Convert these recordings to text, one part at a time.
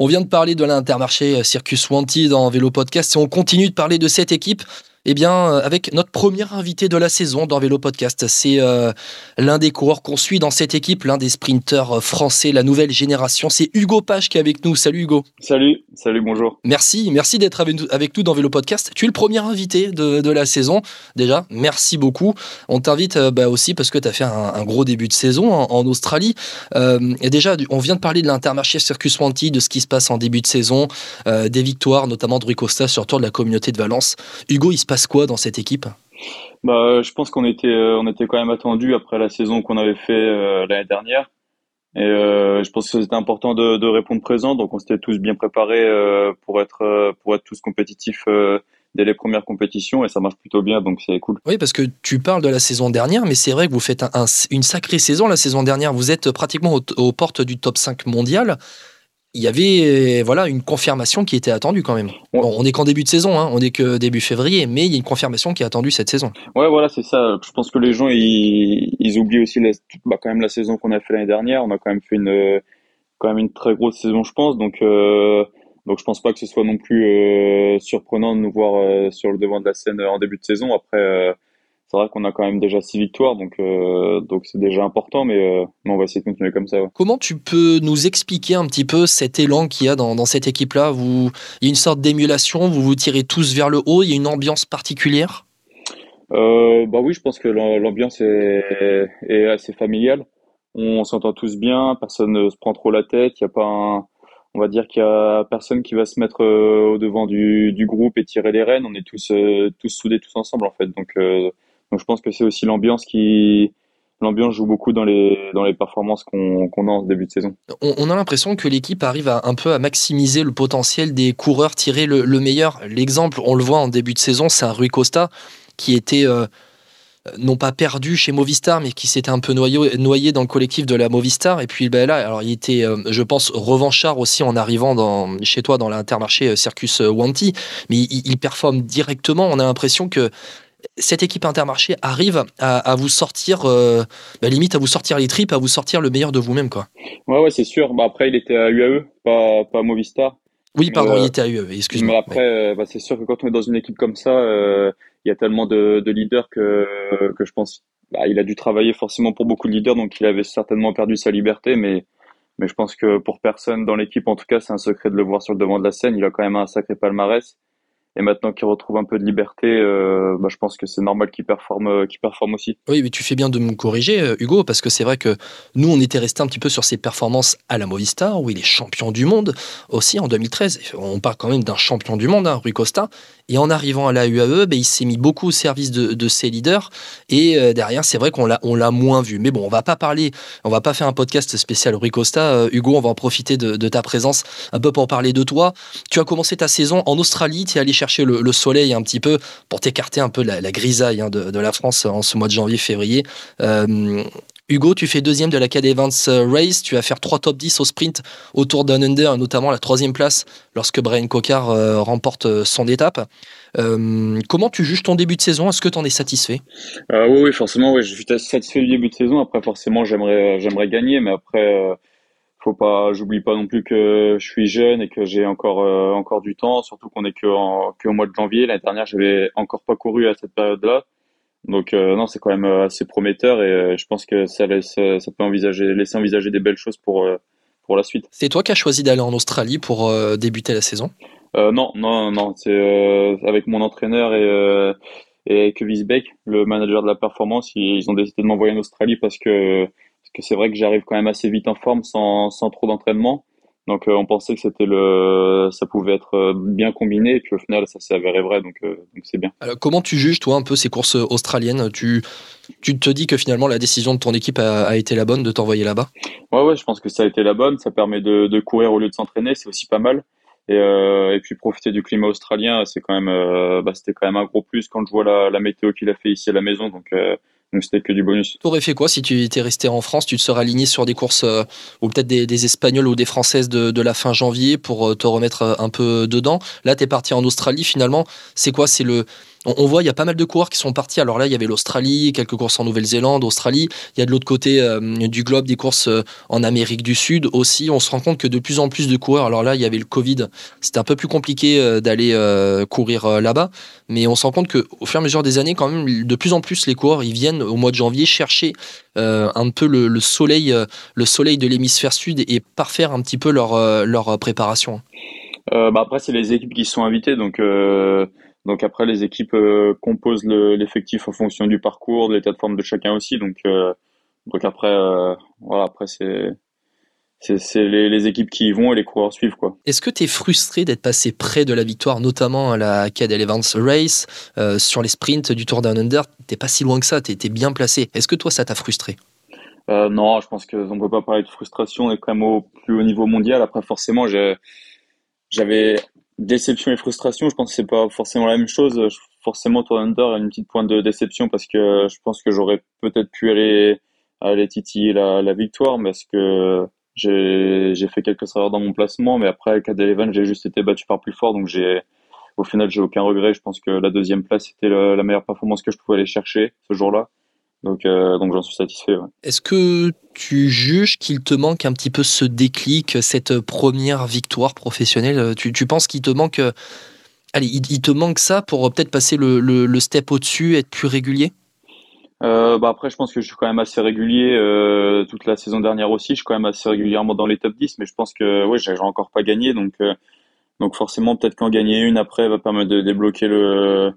On vient de parler de l'Intermarché Circus Wanty dans Vélo Podcast et on continue de parler de cette équipe eh bien, euh, avec notre premier invité de la saison dans Vélo Podcast. C'est euh, l'un des coureurs qu'on suit dans cette équipe, l'un des sprinteurs euh, français, la nouvelle génération. C'est Hugo Page qui est avec nous. Salut Hugo. Salut, salut, bonjour. Merci, merci d'être avec nous dans Vélo Podcast. Tu es le premier invité de, la saison. Déjà, merci beaucoup. On t'invite bah, aussi parce que tu as fait un, gros début de saison en, Australie. et déjà, on vient de parler de l'Intermarché Circus Wanty, de ce qui se passe en début de saison, des victoires, notamment de Rui Costa sur le tour de la communauté de Valence. Hugo, il se passe quoi dans cette équipe? Bah, je pense qu'on était, euh, on était quand même attendu après la saison qu'on avait fait euh, l'année dernière. Et euh, je pense que c'était important de, répondre présent. Donc on s'était tous bien préparés pour être, pour être tous compétitifs dès les premières compétitions et ça marche plutôt bien, donc c'est cool. Oui, parce que tu parles de la saison dernière, mais c'est vrai que vous faites une sacrée saison la saison dernière. Vous êtes pratiquement aux portes du top 5 mondial il y avait voilà une confirmation qui était attendue quand même. on est qu'en début de saison, hein, on est que début février, mais il y a une confirmation qui est attendue cette saison. Ouais, voilà, c'est ça. Je pense que les gens ils, oublient aussi bah, quand même la saison qu'on a fait l'année dernière. On a quand même fait une quand même une très grosse saison, je pense. Donc euh, donc je pense pas que ce soit non plus euh, surprenant de nous voir euh, sur le devant de la scène en début de saison. Après c'est vrai qu'on a quand même déjà six victoires, donc euh, donc c'est déjà important, mais, euh, mais, on va essayer de continuer comme ça. Comment tu peux nous expliquer un petit peu cet élan qu'il y a dans, dans cette équipe-là? Vous, il y a une sorte d'émulation, vous vous tirez tous vers le haut, il y a une ambiance particulière? Euh, Bah oui, je pense que l'ambiance est, est, assez familiale. On s'entend tous bien, personne ne se prend trop la tête. Il y a pas un, on va dire qu'il y a personne qui va se mettre au devant du, du, groupe et tirer les rênes. On est tous tous soudés tous ensemble en fait, donc donc je pense que c'est aussi l'ambiance qui l'ambiance joue beaucoup dans les dans les performances qu'on qu'on a en début de saison. On, a l'impression que l'équipe arrive un peu à maximiser le potentiel des coureurs, tirer le, meilleur. L'exemple, on le voit en début de saison, c'est un Rui Costa qui était euh, non pas perdu chez Movistar, mais qui s'était un peu noyé, noyé dans le collectif de la Movistar. Et puis ben là, alors il était, euh, je pense, revanchard aussi en arrivant chez toi dans l'intermarché euh, Circus Wanty, mais il performe directement. On a l'impression que cette équipe Intermarché arrive à, vous sortir, euh, bah, limite à vous sortir les tripes, à vous sortir le meilleur de vous-même, quoi. Ouais, ouais, c'est sûr. Bah, après, il était à UAE, pas, pas à Movistar. Oui, pardon, il euh, était à UAE, excuse-moi. Mais après, euh, bah, c'est sûr que quand on est dans une équipe comme ça, il y a tellement de, leaders que, que je pense, bah, il a dû travailler forcément pour beaucoup de leaders, donc il avait certainement perdu sa liberté, mais mais je pense que pour personne dans l'équipe, en tout cas, c'est un secret de le voir sur le devant de la scène. Il a quand même un sacré palmarès. Et maintenant qu'il retrouve un peu de liberté, euh, bah, je pense que c'est normal qu'il performe, euh, qu'il performe aussi. Oui, mais tu fais bien de me corriger, euh, Hugo, parce que c'est vrai que nous, on était resté un petit peu sur ses performances à la Movistar, où il est champion du monde aussi en 2013. On parle quand même d'un champion du monde, hein, Rui Costa. Et en arrivant à la UAE, bah, il s'est mis beaucoup au service de, ses leaders. Et derrière, c'est vrai qu'on l'a, on l'a moins vu. Mais bon, on va pas parler, on va pas faire un podcast spécial Rui Costa. Hugo, on va en profiter de, de, ta présence un peu pour parler de toi. Tu as commencé ta saison en Australie, tu es allé chercher le, soleil un petit peu pour t'écarter un peu de la, grisaille hein, de, la France en ce mois de janvier-février. Euh, Hugo, tu fais deuxième de la KD Evans Race. Tu vas faire trois top 10 au sprint autour d'un under, notamment la troisième place lorsque Brian Cocard euh, remporte euh, son étape. comment tu juges ton début de saison? Est-ce que tu en es satisfait? Oui, oui, forcément, oui, je suis satisfait du début de saison. Après, forcément, j'aimerais, j'aimerais gagner, mais après, faut pas, j'oublie pas non plus que je suis jeune et que j'ai encore euh, encore du temps, surtout qu'on est que, en, que au mois de janvier. L'année dernière, j'avais encore pas couru à cette période-là, donc euh, non, c'est quand même euh, assez prometteur et je pense que ça laisse, ça peut envisager, laisser envisager des belles choses pour pour la suite. C'est toi qui as choisi d'aller en Australie pour débuter la saison? Non, non, non, c'est avec mon entraîneur et et avec Wiesbeck, le manager de la performance, ils ont décidé de m'envoyer en Australie parce que parce que c'est vrai que j'arrive quand même assez vite en forme sans, sans trop d'entraînement. Donc euh, on pensait que c'était le, ça pouvait être euh, bien combiné et puis au final ça s'est avéré vrai donc euh, donc c'est bien. Alors, comment tu juges toi un peu ces courses australiennes? Tu tu te dis que finalement la décision de ton équipe a, été la bonne de t'envoyer là-bas? Ouais ouais je pense que ça a été la bonne. Ça permet de, de courir au lieu de s'entraîner c'est aussi pas mal. Et, et puis profiter du climat australien c'est quand même bah, c'était quand même un gros plus quand je vois la, la météo qu'il a fait ici à la maison donc donc c'était que du bonus. Tu fait quoi si tu étais resté en France? Tu te serais aligné sur des courses euh, ou peut-être des, Espagnols ou des Françaises de, la fin janvier pour euh, te remettre euh, un peu dedans? Là, tu es parti en Australie finalement. C'est quoi? C'est le on, voit, il y a pas mal de coureurs qui sont partis. Alors là, il y avait l'Australie, quelques courses en Nouvelle-Zélande, Australie. Il y a de l'autre côté euh, du globe des courses euh, en Amérique du Sud aussi. On se rend compte que de plus en plus de coureurs, alors là, il y avait le Covid, c'était un peu plus compliqué euh, d'aller courir là-bas, mais on se rend compte qu'au fur et à mesure des années, quand même, de plus en plus, les coureurs, ils viennent au mois de janvier chercher un peu le, soleil, le soleil de l'hémisphère sud et parfaire un petit peu leur, leur préparation. bah après, c'est les équipes qui sont invitées, donc donc après, les équipes euh, composent l'effectif en fonction du parcours, de l'état de forme de chacun aussi. Donc, euh, donc après, euh, voilà, après c'est c'est les, équipes qui y vont et les coureurs suivent quoi. Est-ce que tu es frustré d'être passé près de la victoire, notamment à la Cadel Evans Race, sur les sprints du Tour Down Under? T'es pas si loin que ça, tu étais bien placé. Est-ce que toi ça t'a frustré? Non, je pense qu'on ne peut pas parler de frustration, on est quand même au plus haut niveau mondial. Après forcément, j'avais déception et frustration, je pense que c'est pas forcément la même chose. Forcément, Tour Under a une petite pointe de déception parce que je pense que j'aurais peut-être pu aller aller titiller la, la victoire, mais parce que j'ai fait quelques erreurs dans mon placement, mais après à Eleven, j'ai juste été battu par plus fort, donc j'ai au final j'ai aucun regret. Je pense que la deuxième place était la meilleure performance que je pouvais aller chercher ce jour-là. Donc, euh, donc j'en suis satisfait. Est-ce que tu juges qu'il te manque un petit peu ce déclic, cette première victoire professionnelle? Tu, tu penses qu'il te manque, allez, il, te manque ça pour peut-être passer le, le, step au-dessus, être plus régulier? Euh, bah après, je pense que je suis quand même assez régulier euh, toute la saison dernière aussi. Je suis quand même assez régulièrement dans les top 10, mais je pense que ouais, j'ai encore pas gagné, donc euh, donc forcément peut-être qu'en gagner une après va permettre de débloquer le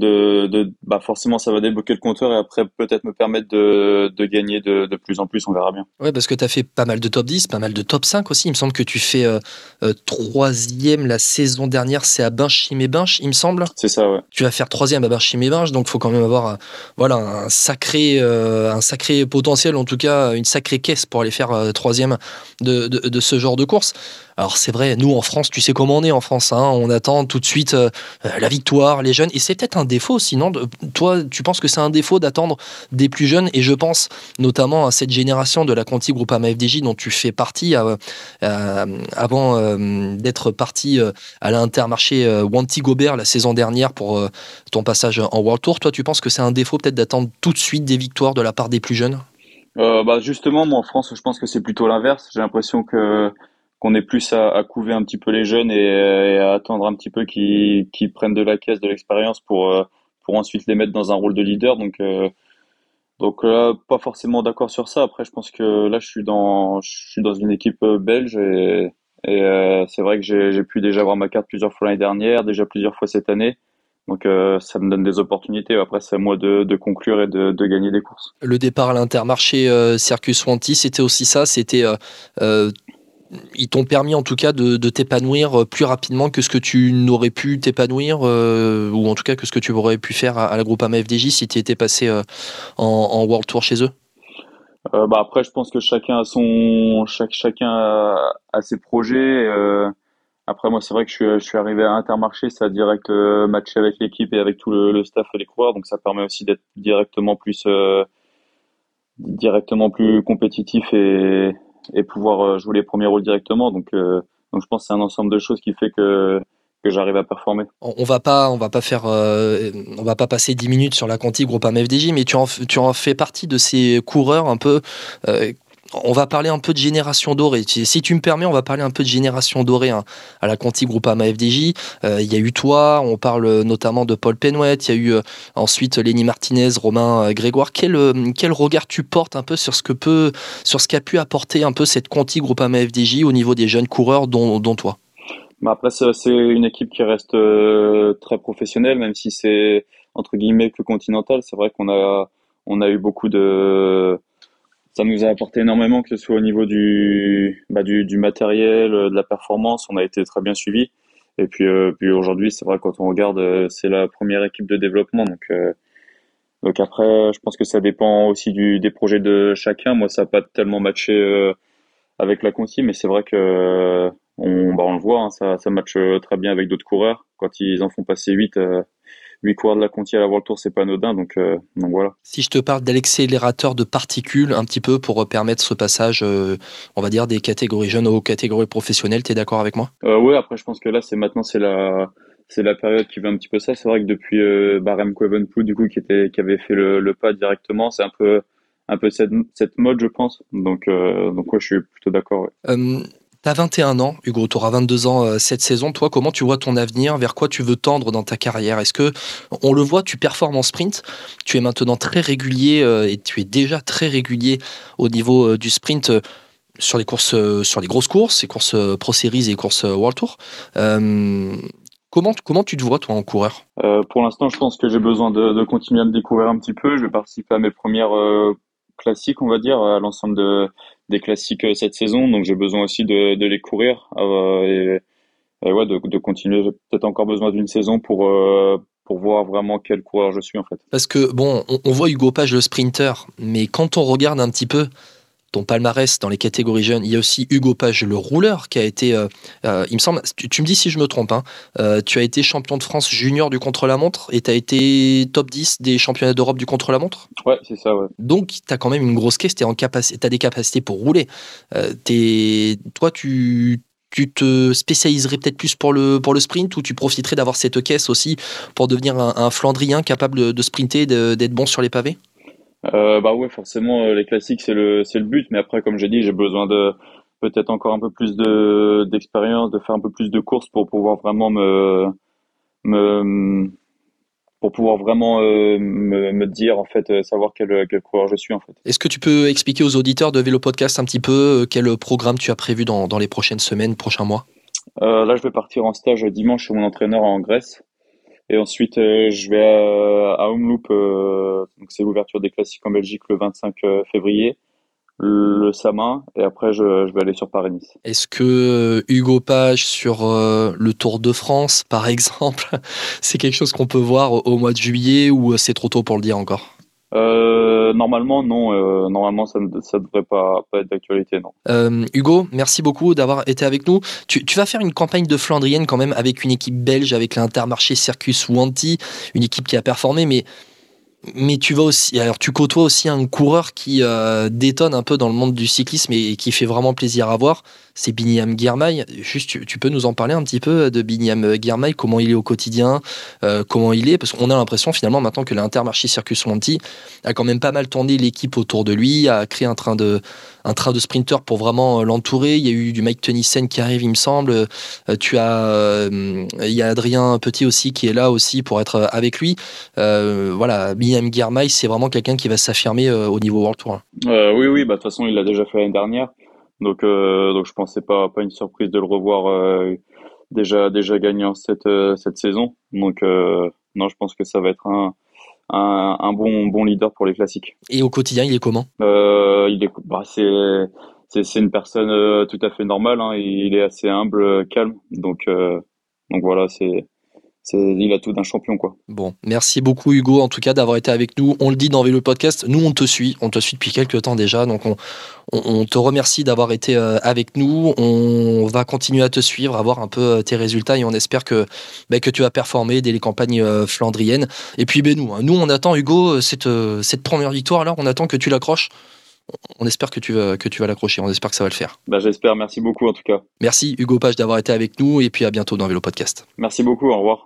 de, de bah forcément ça va débloquer le compteur et après peut-être me permettre de, de gagner de, de, plus en plus, on verra bien. Ouais, parce que tu as fait pas mal de top 10, pas mal de top 5 aussi. Il me semble que tu fais euh, euh, troisième la saison dernière, c'est à Binchim et Binch, il me semble. C'est ça, ouais. Tu vas faire troisième à Binchim et Binch, donc faut quand même avoir voilà, un, sacré, euh, un sacré potentiel, en tout cas une sacrée caisse pour aller faire troisième de, de, de, ce genre de course. Alors c'est vrai, nous en France, tu sais comment on est en France, hein, on attend tout de suite la victoire, les jeunes, et c'est peut-être un défaut sinon Toi, tu penses que c'est un défaut d'attendre des plus jeunes Et je pense notamment à cette génération de la Conti Groupama FDJ dont tu fais partie euh, euh, avant euh, d'être parti à l'Intermarché Wanty Gobert la saison dernière pour ton passage en World Tour. Toi, tu penses que c'est un défaut peut-être d'attendre tout de suite des victoires de la part des plus jeunes? Bah justement, moi en France, je pense que c'est plutôt l'inverse. J'ai l'impression que qu'on est plus à, couver un petit peu les jeunes et, à attendre un petit peu qu'ils prennent de la caisse, de l'expérience pour euh, pour ensuite les mettre dans un rôle de leader. Donc euh, donc là, pas forcément d'accord sur ça. Après, je pense que là, je suis dans je suis dans une équipe euh, belge et, c'est vrai que j'ai pu déjà avoir ma carte plusieurs fois l'année dernière, déjà plusieurs fois cette année. Donc ça me donne des opportunités. Après, c'est à moi de, conclure et de, de, gagner des courses. Le départ à l'Intermarché Circus Wanty, c'était aussi ça? C'était ils t'ont permis en tout cas de, t'épanouir euh, plus rapidement que ce que tu n'aurais pu t'épanouir, euh, ou en tout cas que ce que tu aurais pu faire à, la Groupama FDJ si tu étais passé euh, en, World Tour chez eux? Bah Après, je pense que chacun a, son, chacun a, ses projets. après, moi, c'est vrai que je suis, arrivé à Intermarché, ça a direct matché avec l'équipe et avec tout le, staff et les coureurs, donc ça permet aussi d'être directement plus directement plus compétitif et, et pouvoir euh, jouer les premiers rôles directement. Donc, euh, donc je pense que c'est un ensemble de choses qui fait que que j'arrive à performer. On va pas, on va pas faire, euh, on va pas passer 10 minutes sur la Conti Groupe FDJ, mais tu en, tu en fais partie de ces coureurs un peu on va parler un peu de génération dorée. Si tu me permets, on va parler un peu de génération dorée hein, à la Conti Groupama FDJ. Euh, il y a eu toi, on parle notamment de Paul Penouet, il y a eu euh, ensuite Lenny Martinez, Romain euh, Grégoire. Quel, regard tu portes un peu sur ce qu'a pu apporter un peu cette Conti Groupama FDJ au niveau des jeunes coureurs dont, toi? Bah Après, c'est une équipe qui reste très professionnelle, même si c'est entre guillemets que continental. C'est vrai qu'on a, a eu beaucoup de ça nous a apporté énormément, que ce soit au niveau du, bah, du, du, matériel, euh, de la performance, on a été très bien suivi. Et puis, euh, puis aujourd'hui, c'est vrai quand on regarde, euh, c'est la première équipe de développement, donc donc après, je pense que ça dépend aussi du, des projets de chacun. Moi, ça n'a pas tellement matché avec la Conti, mais c'est vrai que on, bah, on le voit, hein, ça, ça matche très bien avec d'autres coureurs. Quand ils en font passer 8, 8 coureurs de la Conti à la World Tour, c'est pas anodin, donc, euh, donc voilà. Si je te parle d'accélérateur de particules un petit peu pour permettre ce passage, euh, on va dire, des catégories jeunes aux catégories professionnelles, tu es d'accord avec moi? Euh, Oui, après je pense que là, c'est maintenant, c'est la, c'est la période qui veut un petit peu ça. C'est vrai que depuis euh, Remco Evenepoel, du coup, qui était, qui avait fait le, le pas directement, c'est un peu, un peu cette, cette mode, je pense. Donc, euh, donc ouais, je suis plutôt d'accord. Ouais. Euh, T'as 21 ans, Hugo, tu auras 22 ans euh, cette saison. Toi, comment tu vois ton avenir? Vers quoi tu veux tendre dans ta carrière? Est-ce que, on le voit, tu performes en sprint? Tu es maintenant très régulier euh, et tu es déjà très régulier au niveau euh, du sprint sur les courses, sur les grosses courses, les courses Pro Series et les courses World Tour. Comment, comment tu te vois, toi, en coureur? Pour l'instant, je pense que j'ai besoin de, continuer à me découvrir un petit peu. Je vais participer à mes premières classiques, on va dire, à l'ensemble de, des classiques euh, cette saison. Donc, j'ai besoin aussi de, les courir euh, et, ouais, de, de continuer. J'ai peut-être encore besoin d'une saison pour, euh, pour voir vraiment quel coureur je suis, en fait. Parce que, bon, on, on voit Hugo Page, le sprinter, mais quand on regarde un petit peu ton palmarès dans les catégories jeunes, il y a aussi Hugo Page, le rouleur, qui a été, euh, euh, il me semble, tu, tu me dis si je me trompe, hein, euh, tu as été champion de France junior du contre-la-montre et tu as été top 10 des championnats d'Europe du contre-la-montre. Ouais, c'est ça, ouais. Donc, tu as quand même une grosse caisse, tu as des capacités pour rouler. T'es- toi, tu, tu te spécialiserais peut-être plus pour le, pour le sprint ou tu profiterais d'avoir cette caisse aussi pour devenir un, un Flandrien capable de, de sprinter, d'être bon sur les pavés? Euh, bah ouais, forcément, euh, les classiques, c'est le, c'est le but. Mais après, comme j'ai dit, j'ai besoin de peut-être encore un peu plus de, d'expérience, de faire un peu plus de courses pour pouvoir vraiment me, me, pour pouvoir vraiment euh, me, me dire, en fait, savoir quel, quel coureur je suis, en fait. Est-ce que tu peux expliquer aux auditeurs de Vélo Podcast un petit peu quel programme tu as prévu dans, dans les prochaines semaines, prochains mois? Euh, là, je vais partir en stage dimanche chez mon entraîneur en Grèce. Et ensuite, euh, je vais à, à Omloop, euh, donc c'est l'ouverture des classiques en Belgique le 25 février, le Samin, et après, je, je vais aller sur Paris-Nice. Est-ce que euh, Hugo Page sur euh, le Tour de France, par exemple, c'est quelque chose qu'on peut voir au, mois de juillet ou euh, c'est trop tôt pour le dire encore? Euh, normalement, non. Euh, normalement, ça ne devrait pas, être d'actualité, non. Euh, Hugo, merci beaucoup d'avoir été avec nous. Tu, vas faire une campagne de Flandrienne quand même avec une équipe belge, avec l'Intermarché Circus Wanty, une équipe qui a performé, mais mais tu vas aussi, alors tu côtoies aussi un coureur qui détonne un peu dans le monde du cyclisme et qui fait vraiment plaisir à voir. C'est Binyam Girmay. Juste, tu, tu peux nous en parler un petit peu de Binyam Girmay, comment il est au quotidien, euh, comment il est, parce qu'on a l'impression finalement maintenant que l'Intermarché Circus Wanty a quand même pas mal tourné l'équipe autour de lui, a créé un train de un train de sprinter pour vraiment euh, l'entourer. Il y a eu du Mike Tennyson qui arrive, il me semble. Euh, tu as, euh, il y a Adrien Petit aussi qui est là aussi pour être euh, avec lui. Euh, voilà, Binyam Girmay, c'est vraiment quelqu'un qui va s'affirmer euh, au niveau World Tour. Euh, oui, oui, bah, de toute façon, il l'a déjà fait l'année dernière. Donc, euh, donc je pensais pas, pas une surprise de le revoir euh, déjà, déjà gagnant cette, euh, cette saison. Donc, euh, non, je pense que ça va être un, un, un bon, bon leader pour les classiques. Et au quotidien, il est comment? Euh, il est, bah, c'est, c'est, c'est une personne euh, tout à fait normale. Hein, il est assez humble, euh, calme. Donc, euh, donc voilà, c'est, il a tout d'un champion, quoi. Bon, merci beaucoup Hugo en tout cas d'avoir été avec nous. On le dit dans Vélo Podcast, nous on te suit, on te suit depuis quelques temps déjà, donc on, on, on te remercie d'avoir été euh, avec nous. On va continuer à te suivre, à voir un peu euh, tes résultats et on espère que, bah, que tu vas performer dès les campagnes euh, flandriennes. Et puis ben, nous, hein, nous on attend Hugo cette, cette première victoire alors, on attend que tu l'accroches. On espère que tu, vas- que tu vas l'accrocher, on espère que ça va le faire. Bah, j'espère. Merci beaucoup, en tout cas. Merci Hugo Page d'avoir été avec nous et puis à bientôt dans Vélo Podcast. Merci beaucoup. Au revoir.